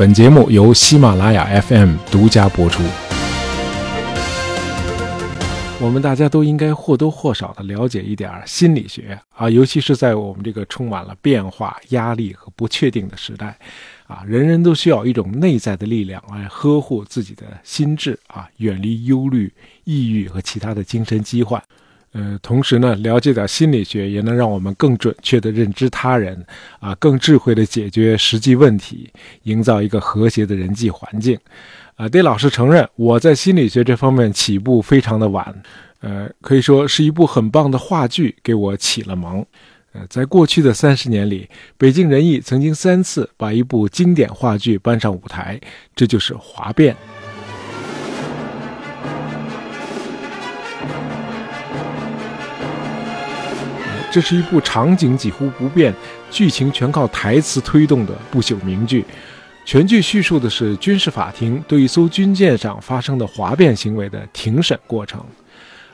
本节目由喜马拉雅 FM 独家播出。我们大家都应该或多或少的了解一点心理学啊，尤其是在我们这个充满了变化、压力和不确定的时代，啊，人人都需要一种内在的力量来呵护自己的心智啊，远离忧虑、抑郁和其他的精神疾患。呃，同时呢，了解点心理学也能让我们更准确的认知他人啊，更智慧的解决实际问题，营造一个和谐的人际环境。啊，得老实承认，我在心理学这方面起步非常的晚，呃，可以说是一部很棒的话剧给我启了蒙。呃，在过去的三十年里，北京人艺曾经三次把一部经典话剧搬上舞台，这就是《华变》。这是一部场景几乎不变、剧情全靠台词推动的不朽名剧。全剧叙述的是军事法庭对一艘军舰上发生的哗变行为的庭审过程，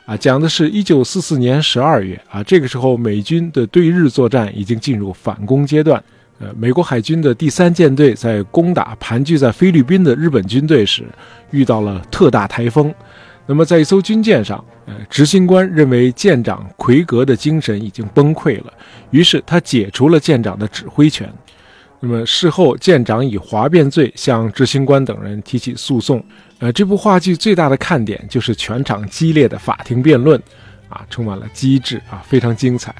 啊，讲的是一九四四年十二月，啊，这个时候美军的对日作战已经进入反攻阶段，呃，美国海军的第三舰队在攻打盘踞在菲律宾的日本军队时，遇到了特大台风，那么在一艘军舰上，呃，执行官认为舰长奎格的精神已经崩溃了，于是他解除了舰长的指挥权。那么事后，舰长以哗变罪向执行官等人提起诉讼。呃，这部话剧最大的看点就是全场激烈的法庭辩论，啊，充满了机智啊，非常精彩。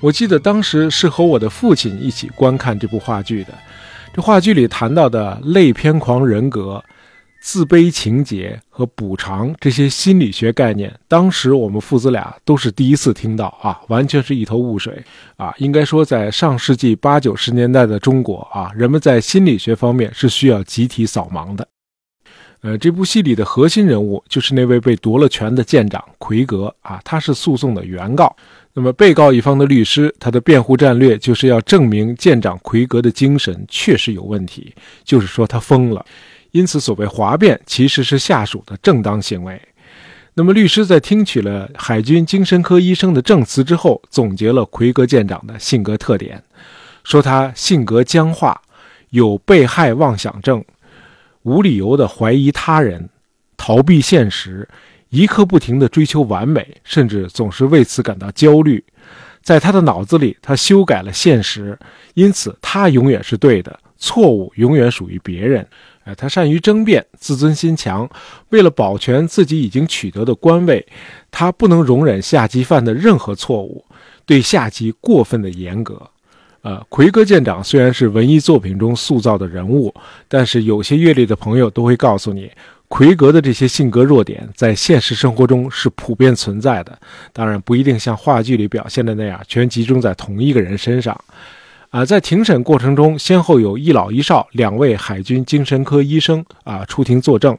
我记得当时是和我的父亲一起观看这部话剧的。这话剧里谈到的类偏狂人格。自卑情节和补偿这些心理学概念，当时我们父子俩都是第一次听到啊，完全是一头雾水啊。应该说，在上世纪八九十年代的中国啊，人们在心理学方面是需要集体扫盲的。呃，这部戏里的核心人物就是那位被夺了权的舰长奎格啊，他是诉讼的原告。那么，被告一方的律师，他的辩护战略就是要证明舰长奎格的精神确实有问题，就是说他疯了。因此，所谓哗变其实是下属的正当行为。那么，律师在听取了海军精神科医生的证词之后，总结了奎格舰长的性格特点，说他性格僵化，有被害妄想症，无理由的怀疑他人，逃避现实，一刻不停的追求完美，甚至总是为此感到焦虑。在他的脑子里，他修改了现实，因此他永远是对的，错误永远属于别人。他善于争辩，自尊心强。为了保全自己已经取得的官位，他不能容忍下级犯的任何错误，对下级过分的严格。呃，奎格舰长虽然是文艺作品中塑造的人物，但是有些阅历的朋友都会告诉你，奎格的这些性格弱点在现实生活中是普遍存在的。当然，不一定像话剧里表现的那样，全集中在同一个人身上。啊，在庭审过程中，先后有一老一少两位海军精神科医生啊出庭作证。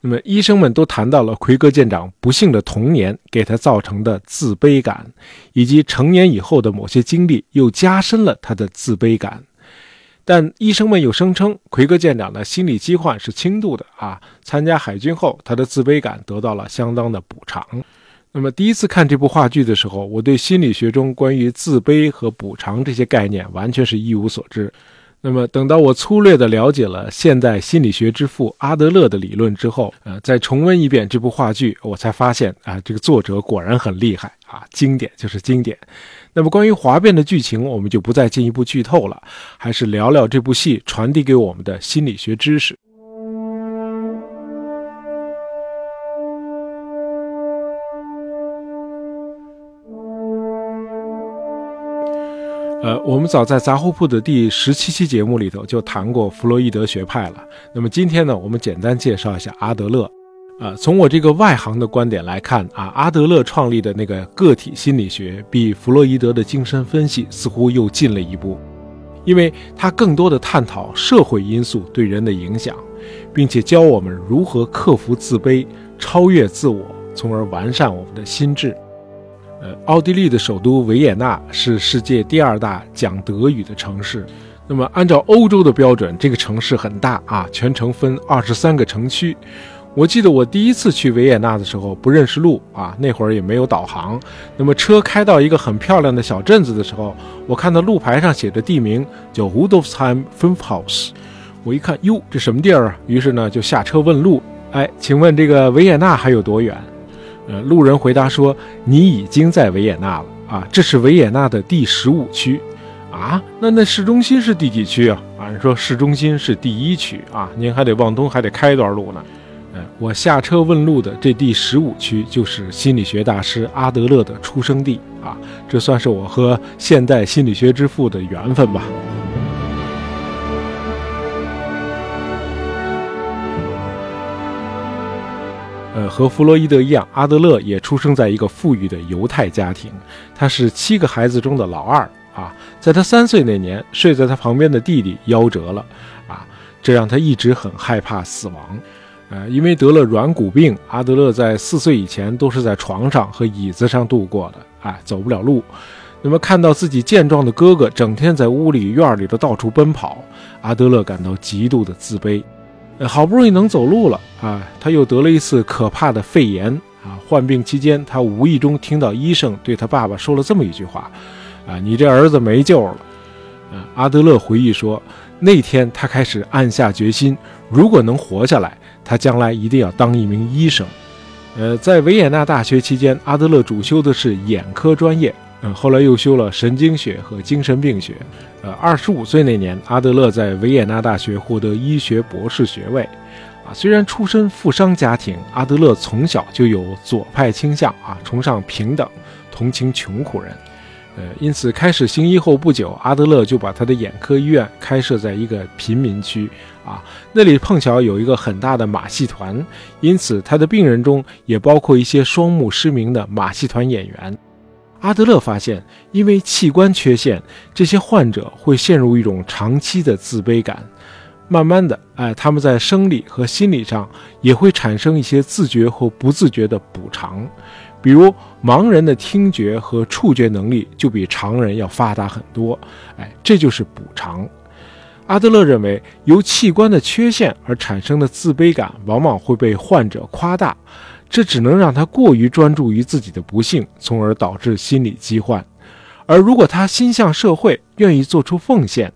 那么，医生们都谈到了奎格舰长不幸的童年给他造成的自卑感，以及成年以后的某些经历又加深了他的自卑感。但医生们又声称，奎格舰长的心理疾患是轻度的啊。参加海军后，他的自卑感得到了相当的补偿。那么第一次看这部话剧的时候，我对心理学中关于自卑和补偿这些概念完全是一无所知。那么等到我粗略地了解了现代心理学之父阿德勒的理论之后，呃，再重温一遍这部话剧，我才发现啊，这个作者果然很厉害啊，经典就是经典。那么关于华变的剧情，我们就不再进一步剧透了，还是聊聊这部戏传递给我们的心理学知识。呃，我们早在杂货铺的第十七期节目里头就谈过弗洛伊德学派了。那么今天呢，我们简单介绍一下阿德勒。呃，从我这个外行的观点来看啊，阿德勒创立的那个个体心理学，比弗洛伊德的精神分析似乎又进了一步，因为他更多的探讨社会因素对人的影响，并且教我们如何克服自卑、超越自我，从而完善我们的心智。呃，奥地利的首都维也纳是世界第二大讲德语的城市。那么，按照欧洲的标准，这个城市很大啊，全城分二十三个城区。我记得我第一次去维也纳的时候，不认识路啊，那会儿也没有导航。那么，车开到一个很漂亮的小镇子的时候，我看到路牌上写着地名叫 Rudolfsheim Fünfhaus，我一看，哟，这什么地儿啊？于是呢，就下车问路。哎，请问这个维也纳还有多远？呃，路人回答说：“你已经在维也纳了啊，这是维也纳的第十五区。啊，那那市中心是第几区啊？按说市中心是第一区啊，您还得往东，还得开一段路呢。呃，我下车问路的这第十五区就是心理学大师阿德勒的出生地啊，这算是我和现代心理学之父的缘分吧。”呃，和弗洛伊德一样，阿德勒也出生在一个富裕的犹太家庭。他是七个孩子中的老二啊。在他三岁那年，睡在他旁边的弟弟夭折了啊，这让他一直很害怕死亡。呃，因为得了软骨病，阿德勒在四岁以前都是在床上和椅子上度过的，哎，走不了路。那么看到自己健壮的哥哥整天在屋里院里的到处奔跑，阿德勒感到极度的自卑。好不容易能走路了啊，他又得了一次可怕的肺炎啊！患病期间，他无意中听到医生对他爸爸说了这么一句话：“啊，你这儿子没救了。”啊，阿德勒回忆说，那天他开始暗下决心，如果能活下来，他将来一定要当一名医生。呃，在维也纳大学期间，阿德勒主修的是眼科专业。嗯，后来又修了神经学和精神病学。呃，二十五岁那年，阿德勒在维也纳大学获得医学博士学位。啊，虽然出身富商家庭，阿德勒从小就有左派倾向啊，崇尚平等，同情穷苦人。呃，因此开始行医后不久，阿德勒就把他的眼科医院开设在一个贫民区。啊，那里碰巧有一个很大的马戏团，因此他的病人中也包括一些双目失明的马戏团演员。阿德勒发现，因为器官缺陷，这些患者会陷入一种长期的自卑感。慢慢的，哎，他们在生理和心理上也会产生一些自觉或不自觉的补偿。比如，盲人的听觉和触觉能力就比常人要发达很多。哎，这就是补偿。阿德勒认为，由器官的缺陷而产生的自卑感，往往会被患者夸大。这只能让他过于专注于自己的不幸，从而导致心理疾患。而如果他心向社会，愿意做出奉献，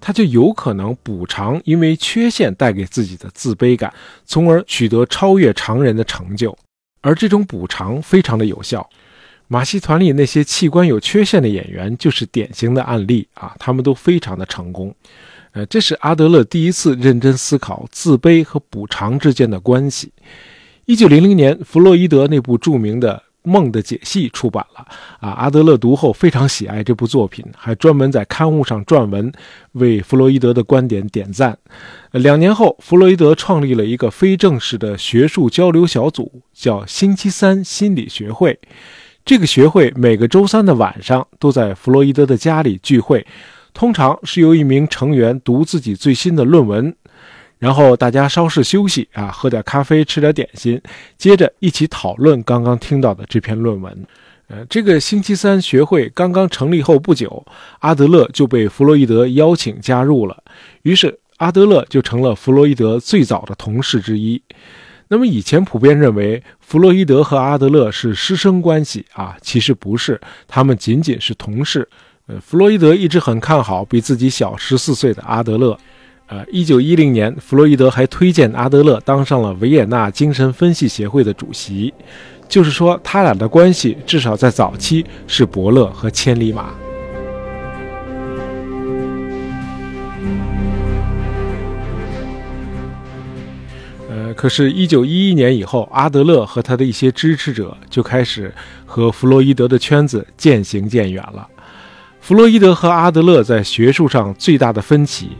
他就有可能补偿因为缺陷带给自己的自卑感，从而取得超越常人的成就。而这种补偿非常的有效。马戏团里那些器官有缺陷的演员就是典型的案例啊，他们都非常的成功。呃，这是阿德勒第一次认真思考自卑和补偿之间的关系。一九零零年，弗洛伊德那部著名的《梦的解析》出版了。啊，阿德勒读后非常喜爱这部作品，还专门在刊物上撰文，为弗洛伊德的观点点赞。两年后，弗洛伊德创立了一个非正式的学术交流小组，叫“星期三心理学会”。这个学会每个周三的晚上都在弗洛伊德的家里聚会，通常是由一名成员读自己最新的论文。然后大家稍事休息啊，喝点咖啡，吃点点心，接着一起讨论刚刚听到的这篇论文。呃，这个星期三学会刚刚成立后不久，阿德勒就被弗洛伊德邀请加入了，于是阿德勒就成了弗洛伊德最早的同事之一。那么以前普遍认为弗洛伊德和阿德勒是师生关系啊，其实不是，他们仅仅是同事。呃，弗洛伊德一直很看好比自己小十四岁的阿德勒。呃，一九一零年，弗洛伊德还推荐阿德勒当上了维也纳精神分析协会的主席，就是说，他俩的关系至少在早期是伯乐和千里马。呃，可是，一九一一年以后，阿德勒和他的一些支持者就开始和弗洛伊德的圈子渐行渐远了。弗洛伊德和阿德勒在学术上最大的分歧。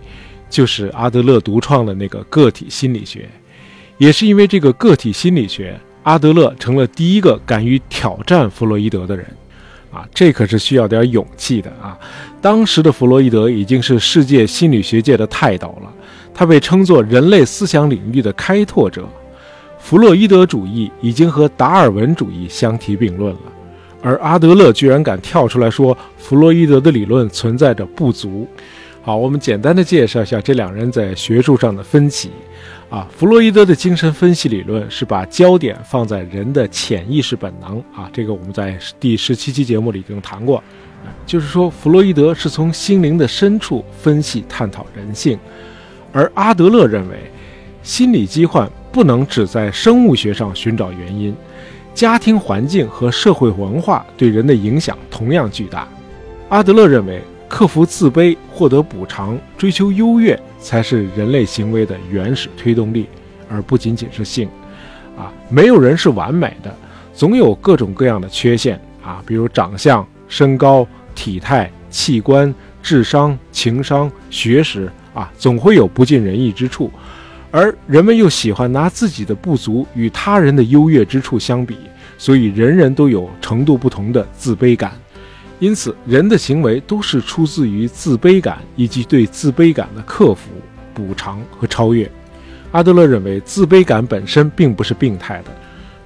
就是阿德勒独创的那个个体心理学，也是因为这个个体心理学，阿德勒成了第一个敢于挑战弗洛伊德的人，啊，这可是需要点勇气的啊！当时的弗洛伊德已经是世界心理学界的泰斗了，他被称作人类思想领域的开拓者，弗洛伊德主义已经和达尔文主义相提并论了，而阿德勒居然敢跳出来说弗洛伊德的理论存在着不足。好，我们简单的介绍一下这两人在学术上的分歧。啊，弗洛伊德的精神分析理论是把焦点放在人的潜意识本能。啊，这个我们在第十七期节目里已经谈过。就是说，弗洛伊德是从心灵的深处分析探讨人性，而阿德勒认为，心理疾患不能只在生物学上寻找原因，家庭环境和社会文化对人的影响同样巨大。阿德勒认为，克服自卑、获得补偿、追求优越，才是人类行为的原始推动力，而不仅仅是性。啊，没有人是完美的，总有各种各样的缺陷啊，比如长相、身高、体态、器官、智商、情商、学识啊，总会有不尽人意之处。而人们又喜欢拿自己的不足与他人的优越之处相比，所以人人都有程度不同的自卑感。因此，人的行为都是出自于自卑感以及对自卑感的克服、补偿和超越。阿德勒认为，自卑感本身并不是病态的。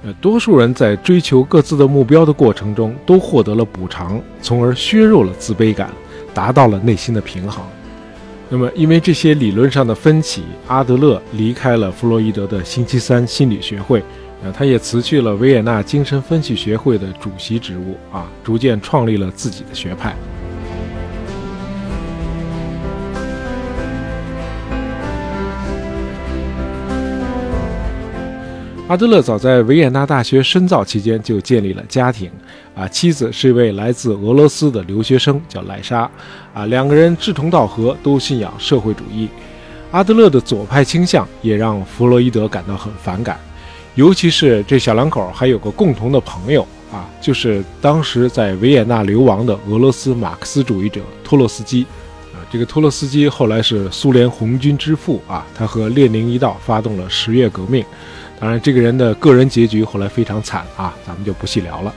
呃，多数人在追求各自的目标的过程中，都获得了补偿，从而削弱了自卑感，达到了内心的平衡。那么，因为这些理论上的分歧，阿德勒离开了弗洛伊德的星期三心理学会。他也辞去了维也纳精神分析学会的主席职务啊，逐渐创立了自己的学派。阿德勒早在维也纳大学深造期间就建立了家庭，啊，妻子是一位来自俄罗斯的留学生，叫莱莎，啊，两个人志同道合，都信仰社会主义。阿德勒的左派倾向也让弗洛伊德感到很反感。尤其是这小两口还有个共同的朋友啊，就是当时在维也纳流亡的俄罗斯马克思主义者托洛斯基啊。这个托洛斯基后来是苏联红军之父啊，他和列宁一道发动了十月革命。当然，这个人的个人结局后来非常惨啊，咱们就不细聊了。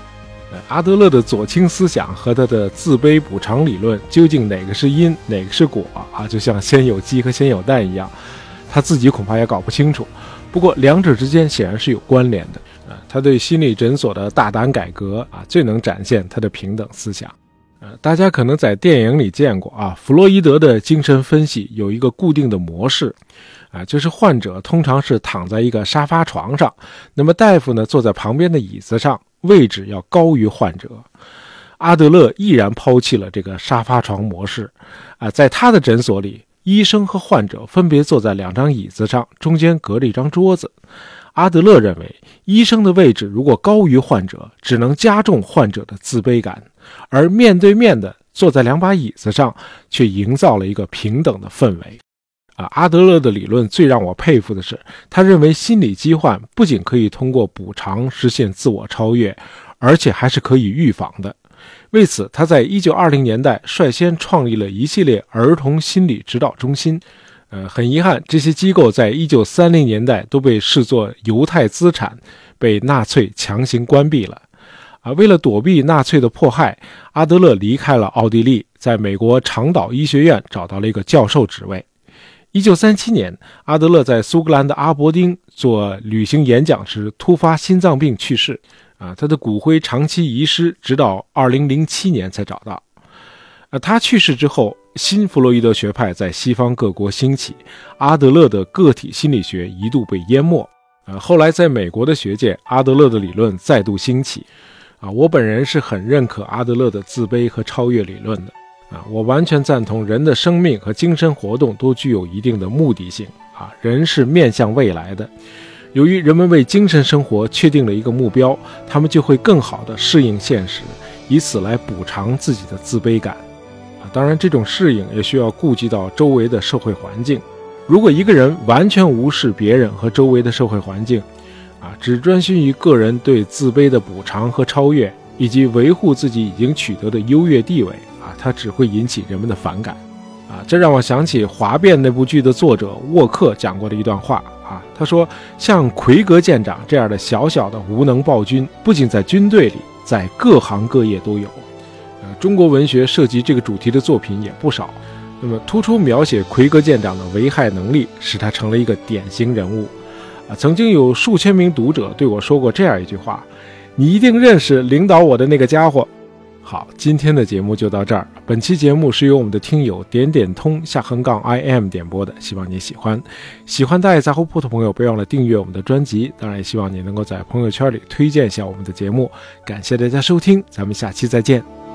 阿德勒的左倾思想和他的自卑补偿理论究竟哪个是因，哪个是果啊？就像先有鸡和先有蛋一样，他自己恐怕也搞不清楚。不过，两者之间显然是有关联的啊！他对心理诊所的大胆改革啊，最能展现他的平等思想。呃，大家可能在电影里见过啊，弗洛伊德的精神分析有一个固定的模式，啊，就是患者通常是躺在一个沙发床上，那么大夫呢坐在旁边的椅子上，位置要高于患者。阿德勒毅然抛弃了这个沙发床模式，啊，在他的诊所里。医生和患者分别坐在两张椅子上，中间隔着一张桌子。阿德勒认为，医生的位置如果高于患者，只能加重患者的自卑感；而面对面的坐在两把椅子上，却营造了一个平等的氛围。啊，阿德勒的理论最让我佩服的是，他认为心理疾患不仅可以通过补偿实现自我超越，而且还是可以预防的。为此，他在一九二零年代率先创立了一系列儿童心理指导中心。呃，很遗憾，这些机构在一九三零年代都被视作犹太资产，被纳粹强行关闭了。啊，为了躲避纳粹的迫害，阿德勒离开了奥地利，在美国长岛医学院找到了一个教授职位。一九三七年，阿德勒在苏格兰的阿伯丁做旅行演讲时突发心脏病去世。啊，他的骨灰长期遗失，直到二零零七年才找到。呃，他去世之后，新弗洛伊德学派在西方各国兴起，阿德勒的个体心理学一度被淹没。呃，后来在美国的学界，阿德勒的理论再度兴起。啊，我本人是很认可阿德勒的自卑和超越理论的。啊，我完全赞同人的生命和精神活动都具有一定的目的性。啊，人是面向未来的。由于人们为精神生活确定了一个目标，他们就会更好地适应现实，以此来补偿自己的自卑感。啊，当然，这种适应也需要顾及到周围的社会环境。如果一个人完全无视别人和周围的社会环境，啊，只专心于个人对自卑的补偿和超越，以及维护自己已经取得的优越地位，啊，他只会引起人们的反感。啊，这让我想起《华变》那部剧的作者沃克讲过的一段话。啊，他说，像奎格舰长这样的小小的无能暴君，不仅在军队里，在各行各业都有。呃，中国文学涉及这个主题的作品也不少。那么，突出描写奎格舰长的危害能力，使他成了一个典型人物。啊，曾经有数千名读者对我说过这样一句话：“你一定认识领导我的那个家伙。”好，今天的节目就到这儿。本期节目是由我们的听友点点通下横杠 i m 点播的，希望你喜欢。喜欢大爷杂货铺的朋友，别忘了订阅我们的专辑。当然，也希望你能够在朋友圈里推荐一下我们的节目。感谢大家收听，咱们下期再见。